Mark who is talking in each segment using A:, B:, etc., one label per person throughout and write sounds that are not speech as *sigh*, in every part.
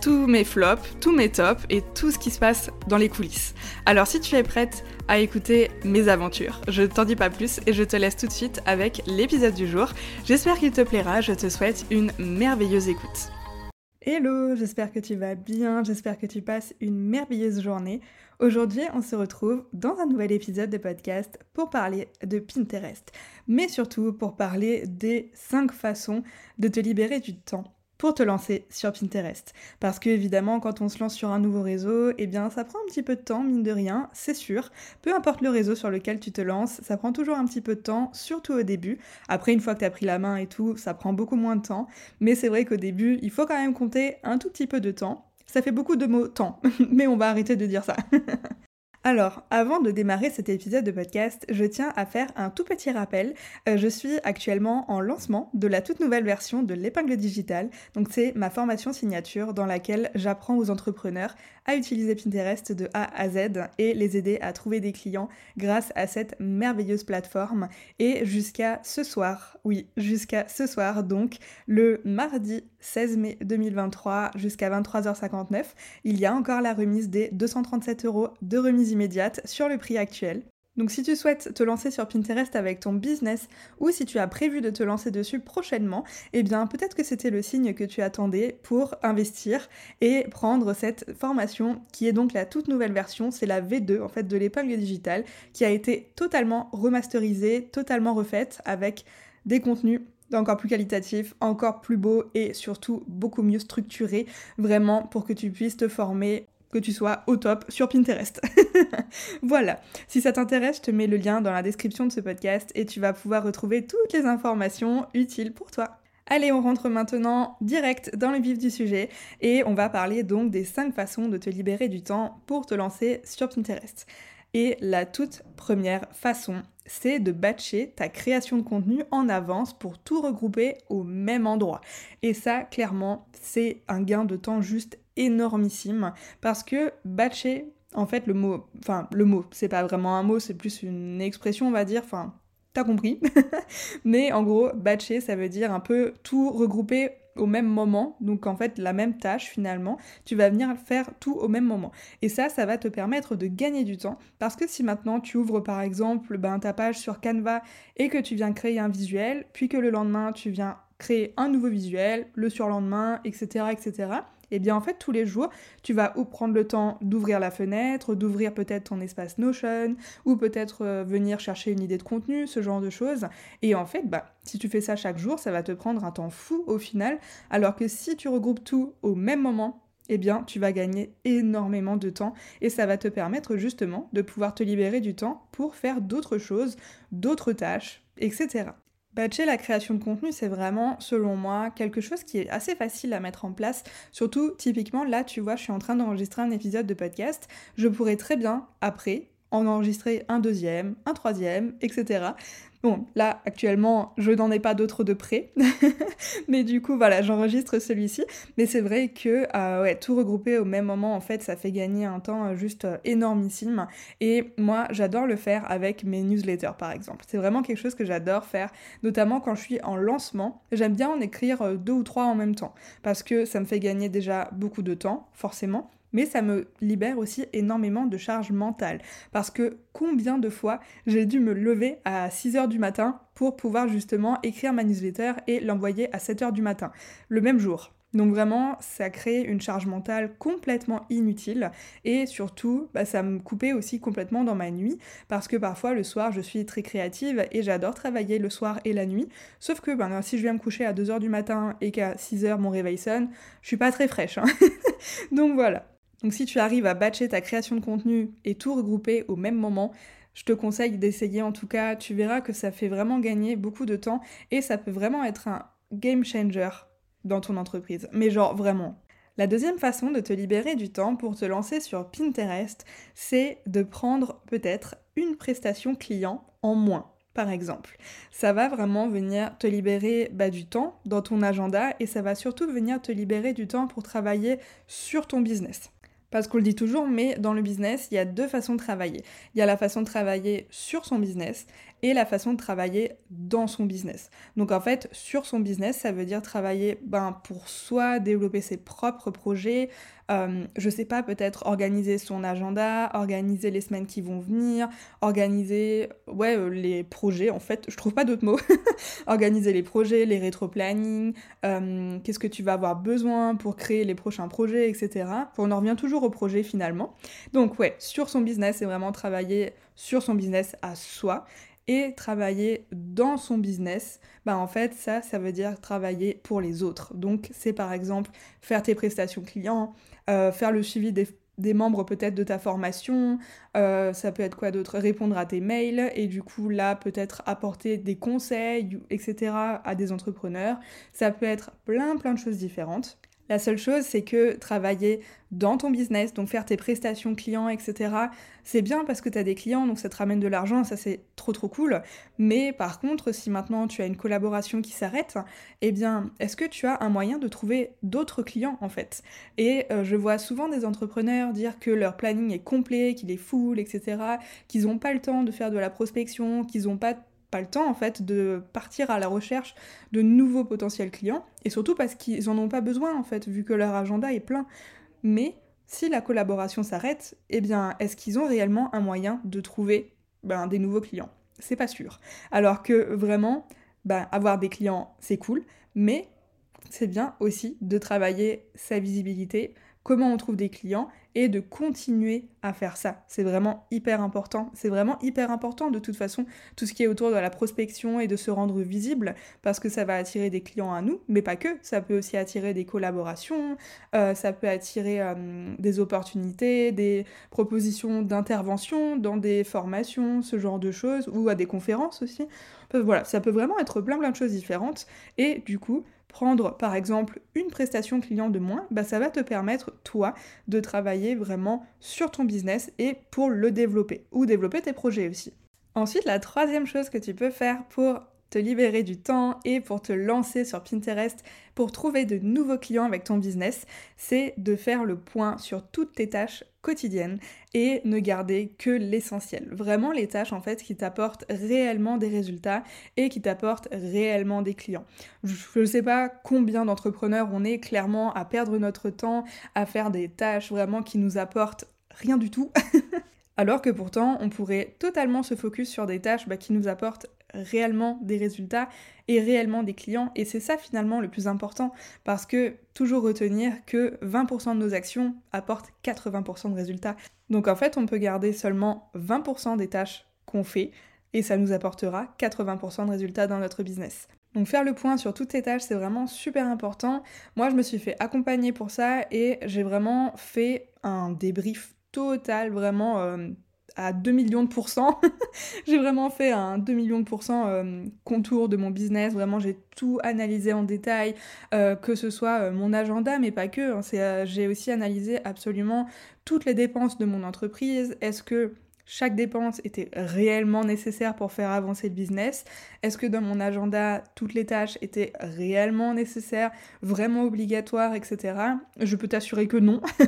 A: tous mes flops, tous mes tops et tout ce qui se passe dans les coulisses. Alors si tu es prête à écouter mes aventures, je t'en dis pas plus et je te laisse tout de suite avec l'épisode du jour. J'espère qu'il te plaira, je te souhaite une merveilleuse écoute. Hello, j'espère que tu vas bien, j'espère que tu passes une merveilleuse journée. Aujourd'hui, on se retrouve dans un nouvel épisode de podcast pour parler de Pinterest, mais surtout pour parler des 5 façons de te libérer du temps pour te lancer sur Pinterest. Parce que évidemment, quand on se lance sur un nouveau réseau, eh bien ça prend un petit peu de temps, mine de rien, c'est sûr. Peu importe le réseau sur lequel tu te lances, ça prend toujours un petit peu de temps, surtout au début. Après, une fois que tu as pris la main et tout, ça prend beaucoup moins de temps. Mais c'est vrai qu'au début, il faut quand même compter un tout petit peu de temps. Ça fait beaucoup de mots temps, *laughs* mais on va arrêter de dire ça. *laughs* Alors, avant de démarrer cet épisode de podcast, je tiens à faire un tout petit rappel. Euh, je suis actuellement en lancement de la toute nouvelle version de l'épingle digitale. Donc c'est ma formation signature dans laquelle j'apprends aux entrepreneurs à utiliser Pinterest de A à Z et les aider à trouver des clients grâce à cette merveilleuse plateforme. Et jusqu'à ce soir, oui, jusqu'à ce soir, donc le mardi 16 mai 2023 jusqu'à 23h59, il y a encore la remise des 237 euros de remise immédiate sur le prix actuel. Donc si tu souhaites te lancer sur Pinterest avec ton business ou si tu as prévu de te lancer dessus prochainement, eh bien peut-être que c'était le signe que tu attendais pour investir et prendre cette formation qui est donc la toute nouvelle version, c'est la V2 en fait de l'épingle digitale qui a été totalement remasterisée, totalement refaite avec des contenus encore plus qualitatifs, encore plus beaux et surtout beaucoup mieux structurés, vraiment pour que tu puisses te former que tu sois au top sur Pinterest. *laughs* voilà, si ça t'intéresse, je te mets le lien dans la description de ce podcast et tu vas pouvoir retrouver toutes les informations utiles pour toi. Allez, on rentre maintenant direct dans le vif du sujet et on va parler donc des 5 façons de te libérer du temps pour te lancer sur Pinterest. Et la toute première façon, c'est de batcher ta création de contenu en avance pour tout regrouper au même endroit. Et ça, clairement, c'est un gain de temps juste énormissime parce que batcher, en fait, le mot, enfin, le mot, c'est pas vraiment un mot, c'est plus une expression, on va dire, enfin, t'as compris. *laughs* Mais en gros, batcher, ça veut dire un peu tout regrouper au même moment, donc en fait la même tâche finalement, tu vas venir faire tout au même moment. Et ça, ça va te permettre de gagner du temps, parce que si maintenant tu ouvres par exemple ben, ta page sur Canva et que tu viens créer un visuel, puis que le lendemain tu viens créer un nouveau visuel, le surlendemain, etc., etc., et eh bien en fait tous les jours, tu vas ou prendre le temps d'ouvrir la fenêtre, d'ouvrir peut-être ton espace Notion, ou peut-être euh, venir chercher une idée de contenu, ce genre de choses. Et en fait, bah, si tu fais ça chaque jour, ça va te prendre un temps fou au final, alors que si tu regroupes tout au même moment, eh bien, tu vas gagner énormément de temps et ça va te permettre justement de pouvoir te libérer du temps pour faire d'autres choses, d'autres tâches, etc. Batcher la création de contenu, c'est vraiment, selon moi, quelque chose qui est assez facile à mettre en place. Surtout, typiquement, là, tu vois, je suis en train d'enregistrer un épisode de podcast. Je pourrais très bien, après, en enregistrer un deuxième, un troisième, etc. Bon, là, actuellement, je n'en ai pas d'autres de près. *laughs* mais du coup, voilà, j'enregistre celui-ci. Mais c'est vrai que euh, ouais, tout regrouper au même moment, en fait, ça fait gagner un temps euh, juste euh, énormissime. Et moi, j'adore le faire avec mes newsletters, par exemple. C'est vraiment quelque chose que j'adore faire, notamment quand je suis en lancement. J'aime bien en écrire deux ou trois en même temps, parce que ça me fait gagner déjà beaucoup de temps, forcément mais ça me libère aussi énormément de charge mentale. Parce que combien de fois j'ai dû me lever à 6h du matin pour pouvoir justement écrire ma newsletter et l'envoyer à 7h du matin, le même jour. Donc vraiment, ça crée une charge mentale complètement inutile et surtout, bah, ça me coupait aussi complètement dans ma nuit parce que parfois le soir, je suis très créative et j'adore travailler le soir et la nuit. Sauf que ben, si je viens me coucher à 2h du matin et qu'à 6h mon réveil sonne, je suis pas très fraîche. Hein. *laughs* Donc voilà. Donc si tu arrives à batcher ta création de contenu et tout regrouper au même moment, je te conseille d'essayer en tout cas, tu verras que ça fait vraiment gagner beaucoup de temps et ça peut vraiment être un game changer dans ton entreprise. Mais genre vraiment. La deuxième façon de te libérer du temps pour te lancer sur Pinterest, c'est de prendre peut-être une prestation client en moins par exemple. Ça va vraiment venir te libérer bah, du temps dans ton agenda et ça va surtout venir te libérer du temps pour travailler sur ton business. Parce qu'on le dit toujours, mais dans le business, il y a deux façons de travailler. Il y a la façon de travailler sur son business et la façon de travailler dans son business. Donc en fait, sur son business, ça veut dire travailler ben, pour soi, développer ses propres projets, euh, je sais pas, peut-être organiser son agenda, organiser les semaines qui vont venir, organiser ouais, euh, les projets en fait, je trouve pas d'autres mots. *laughs* organiser les projets, les rétro-planning, euh, qu'est-ce que tu vas avoir besoin pour créer les prochains projets, etc. On en revient toujours au projet finalement. Donc ouais, sur son business, c'est vraiment travailler sur son business à soi et travailler dans son business, bah en fait ça, ça veut dire travailler pour les autres. Donc c'est par exemple faire tes prestations clients, euh, faire le suivi des, membres peut-être de ta formation, euh, ça peut être quoi d'autre? Répondre à tes mails et du coup là peut-être apporter des conseils, etc. à des entrepreneurs. Ça peut être plein plein de choses différentes. La seule chose, c'est que travailler dans ton business, donc faire tes prestations clients, etc., c'est bien parce que tu as des clients, donc ça te ramène de l'argent, ça c'est trop trop cool. Mais par contre, si maintenant tu as une collaboration qui s'arrête, eh bien, est-ce que tu as un moyen de trouver d'autres clients en fait? Et euh, je vois souvent des entrepreneurs dire que leur planning est complet, qu'il est full, etc., qu'ils n'ont pas le temps de faire de la prospection, qu'ils n'ont pas pas le temps en fait de partir à la recherche de nouveaux potentiels clients et surtout parce qu'ils en ont pas besoin en fait vu que leur agenda est plein. Mais si la collaboration s'arrête, eh bien est-ce qu'ils ont réellement un moyen de trouver ben, des nouveaux clients? C'est pas sûr. Alors que vraiment, ben, avoir des clients c'est cool, mais c'est bien aussi de travailler sa visibilité, comment on trouve des clients et de continuer à faire ça. C'est vraiment hyper important. C'est vraiment hyper important de toute façon, tout ce qui est autour de la prospection et de se rendre visible, parce que ça va attirer des clients à nous, mais pas que. Ça peut aussi attirer des collaborations, euh, ça peut attirer euh, des opportunités, des propositions d'intervention dans des formations, ce genre de choses, ou à des conférences aussi. Voilà, ça peut vraiment être plein plein de choses différentes. Et du coup, prendre par exemple une prestation client de moins, bah, ça va te permettre toi de travailler vraiment sur ton business et pour le développer ou développer tes projets aussi. Ensuite, la troisième chose que tu peux faire pour te libérer du temps et pour te lancer sur Pinterest pour trouver de nouveaux clients avec ton business, c'est de faire le point sur toutes tes tâches quotidiennes et ne garder que l'essentiel. Vraiment les tâches en fait qui t'apportent réellement des résultats et qui t'apportent réellement des clients. Je ne sais pas combien d'entrepreneurs on est clairement à perdre notre temps à faire des tâches vraiment qui nous apportent rien du tout. *laughs* Alors que pourtant, on pourrait totalement se focus sur des tâches bah, qui nous apportent réellement des résultats et réellement des clients. Et c'est ça finalement le plus important parce que toujours retenir que 20% de nos actions apportent 80% de résultats. Donc en fait, on peut garder seulement 20% des tâches qu'on fait et ça nous apportera 80% de résultats dans notre business. Donc faire le point sur toutes ces tâches, c'est vraiment super important. Moi, je me suis fait accompagner pour ça et j'ai vraiment fait un débrief total, vraiment euh, à 2 millions de pourcents. *laughs* j'ai vraiment fait un 2 millions de pourcents euh, contour de mon business. Vraiment, j'ai tout analysé en détail, euh, que ce soit euh, mon agenda, mais pas que. Hein. j'ai aussi analysé absolument toutes les dépenses de mon entreprise. Est-ce que chaque dépense était réellement nécessaire pour faire avancer le business? Est-ce que dans mon agenda, toutes les tâches étaient réellement nécessaires, vraiment obligatoires, etc. Je peux t'assurer que non. *laughs*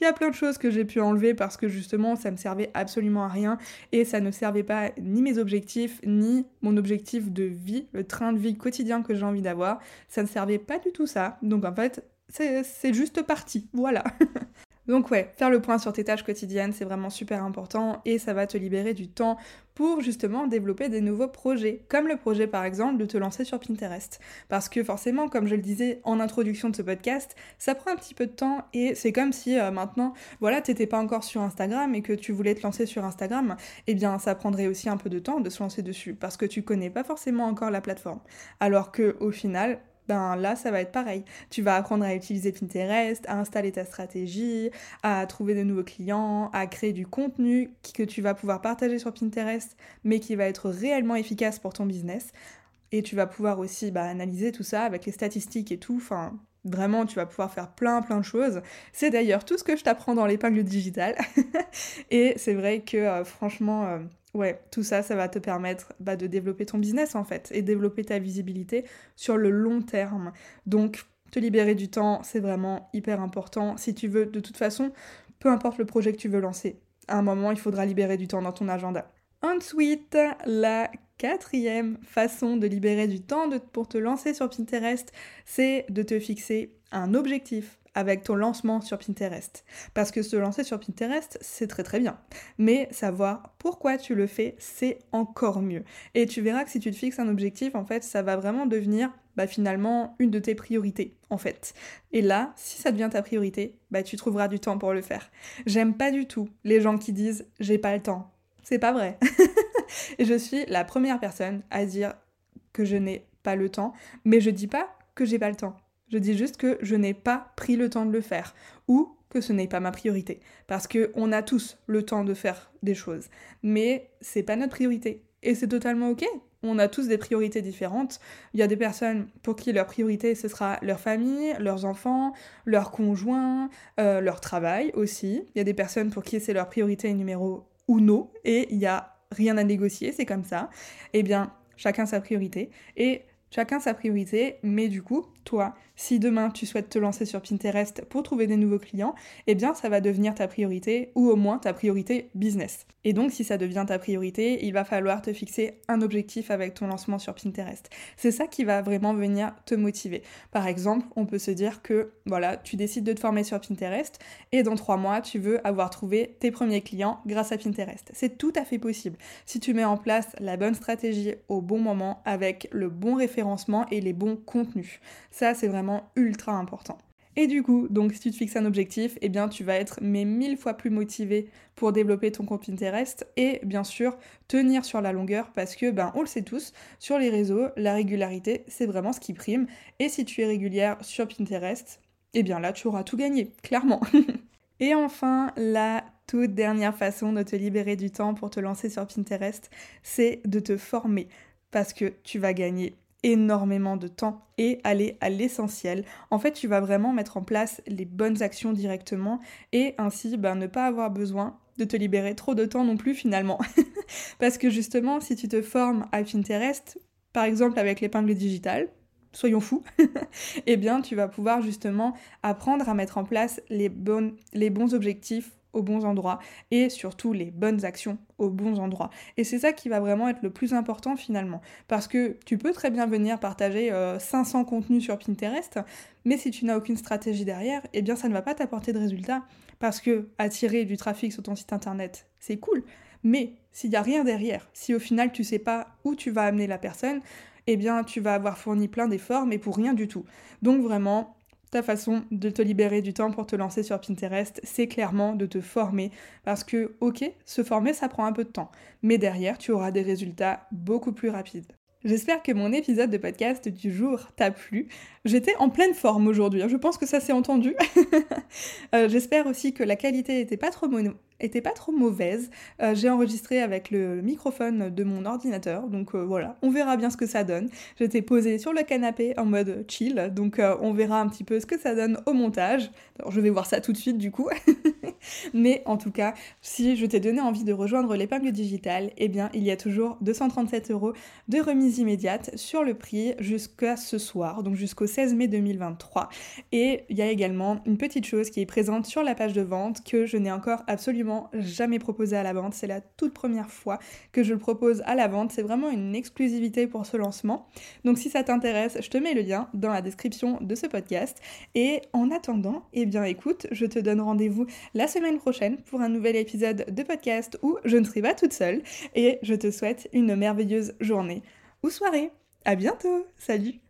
A: Il y a plein de choses que j'ai pu enlever parce que justement, ça ne me servait absolument à rien et ça ne servait pas ni mes objectifs, ni mon objectif de vie, le train de vie quotidien que j'ai envie d'avoir. Ça ne servait pas du tout ça. Donc en fait, c'est juste parti. Voilà. *laughs* Donc ouais, faire le point sur tes tâches quotidiennes, c'est vraiment super important et ça va te libérer du temps pour justement développer des nouveaux projets, comme le projet par exemple de te lancer sur Pinterest. Parce que forcément, comme je le disais en introduction de ce podcast, ça prend un petit peu de temps et c'est comme si euh, maintenant, voilà, t'étais pas encore sur Instagram et que tu voulais te lancer sur Instagram, eh bien ça prendrait aussi un peu de temps de se lancer dessus parce que tu connais pas forcément encore la plateforme. Alors que au final, ben là, ça va être pareil. Tu vas apprendre à utiliser Pinterest, à installer ta stratégie, à trouver de nouveaux clients, à créer du contenu que tu vas pouvoir partager sur Pinterest, mais qui va être réellement efficace pour ton business. Et tu vas pouvoir aussi bah, analyser tout ça avec les statistiques et tout. Enfin, Vraiment, tu vas pouvoir faire plein plein de choses. C'est d'ailleurs tout ce que je t'apprends dans l'épingle digitale. *laughs* et c'est vrai que euh, franchement, euh, Ouais, tout ça, ça va te permettre bah, de développer ton business en fait et développer ta visibilité sur le long terme. Donc, te libérer du temps, c'est vraiment hyper important. Si tu veux, de toute façon, peu importe le projet que tu veux lancer, à un moment, il faudra libérer du temps dans ton agenda. Ensuite, la quatrième façon de libérer du temps pour te lancer sur Pinterest, c'est de te fixer un objectif avec ton lancement sur Pinterest. Parce que se lancer sur Pinterest, c'est très très bien. Mais savoir pourquoi tu le fais, c'est encore mieux. Et tu verras que si tu te fixes un objectif, en fait, ça va vraiment devenir bah, finalement une de tes priorités, en fait. Et là, si ça devient ta priorité, bah, tu trouveras du temps pour le faire. J'aime pas du tout les gens qui disent j'ai pas le temps. C'est pas vrai. *laughs* Je suis la première personne à dire que je n'ai pas le temps, mais je dis pas que j'ai pas le temps. Je dis juste que je n'ai pas pris le temps de le faire ou que ce n'est pas ma priorité. Parce que on a tous le temps de faire des choses, mais c'est pas notre priorité. Et c'est totalement ok. On a tous des priorités différentes. Il y a des personnes pour qui leur priorité ce sera leur famille, leurs enfants, leurs conjoints, euh, leur travail aussi. Il y a des personnes pour qui c'est leur priorité numéro uno et il y a rien à négocier, c'est comme ça. Eh bien, chacun sa priorité. Et chacun sa priorité, mais du coup, toi, si demain tu souhaites te lancer sur Pinterest pour trouver des nouveaux clients, eh bien ça va devenir ta priorité ou au moins ta priorité business. Et donc si ça devient ta priorité, il va falloir te fixer un objectif avec ton lancement sur Pinterest. C'est ça qui va vraiment venir te motiver. Par exemple, on peut se dire que voilà, tu décides de te former sur Pinterest et dans trois mois, tu veux avoir trouvé tes premiers clients grâce à Pinterest. C'est tout à fait possible si tu mets en place la bonne stratégie au bon moment avec le bon et les bons contenus. Ça, c'est vraiment ultra important. Et du coup, donc si tu te fixes un objectif, eh bien tu vas être mais mille fois plus motivé pour développer ton compte Pinterest et bien sûr tenir sur la longueur parce que ben on le sait tous, sur les réseaux, la régularité, c'est vraiment ce qui prime et si tu es régulière sur Pinterest, eh bien là tu auras tout gagné, clairement. *laughs* et enfin, la toute dernière façon de te libérer du temps pour te lancer sur Pinterest, c'est de te former parce que tu vas gagner énormément de temps et aller à l'essentiel. En fait, tu vas vraiment mettre en place les bonnes actions directement et ainsi ben, ne pas avoir besoin de te libérer trop de temps non plus finalement. *laughs* Parce que justement, si tu te formes à Pinterest, par exemple avec l'épingle digitale, soyons fous, *laughs* eh bien tu vas pouvoir justement apprendre à mettre en place les, bonnes, les bons objectifs aux bons endroits et surtout les bonnes actions aux bons endroits. Et c'est ça qui va vraiment être le plus important finalement. Parce que tu peux très bien venir partager 500 euh, contenus sur Pinterest, mais si tu n'as aucune stratégie derrière, eh bien ça ne va pas t'apporter de résultats. Parce que attirer du trafic sur ton site internet, c'est cool. Mais s'il n'y a rien derrière, si au final tu sais pas où tu vas amener la personne, eh bien tu vas avoir fourni plein d'efforts, mais pour rien du tout. Donc vraiment, ta façon de te libérer du temps pour te lancer sur Pinterest, c'est clairement de te former. Parce que, ok, se former, ça prend un peu de temps. Mais derrière, tu auras des résultats beaucoup plus rapides. J'espère que mon épisode de podcast du jour t'a plu. J'étais en pleine forme aujourd'hui, hein. je pense que ça s'est entendu. *laughs* Euh, j'espère aussi que la qualité n'était pas trop, était pas trop mauvaise. Euh, j'ai enregistré avec le microphone de mon ordinateur, donc euh, voilà, on verra bien ce que ça donne. J'étais posée sur le canapé en mode chill, donc on verra un petit peu ce que ça donne au montage. Je vais voir ça tout de suite du coup. *laughs* Mais en tout cas, si je t'ai donné envie de rejoindre l'épingle digitale, eh bien, il y a toujours 237 euros de remise immédiate sur le prix jusqu'à ce soir, donc jusqu'au 16 mai 2023. Et il y a également une petite chose qui est présente sur la page de vente que je n'ai encore absolument jamais proposée à la vente. C'est la toute première fois que je le propose à la vente. C'est vraiment une exclusivité pour ce lancement. Donc si ça t'intéresse, je te mets le lien dans la description de ce podcast. Et en attendant, eh bien écoute, je te donne rendez-vous la semaine prochaine pour un nouvel épisode de podcast où je ne serai pas toute seule et je te souhaite une merveilleuse journée ou soirée. À bientôt. Salut.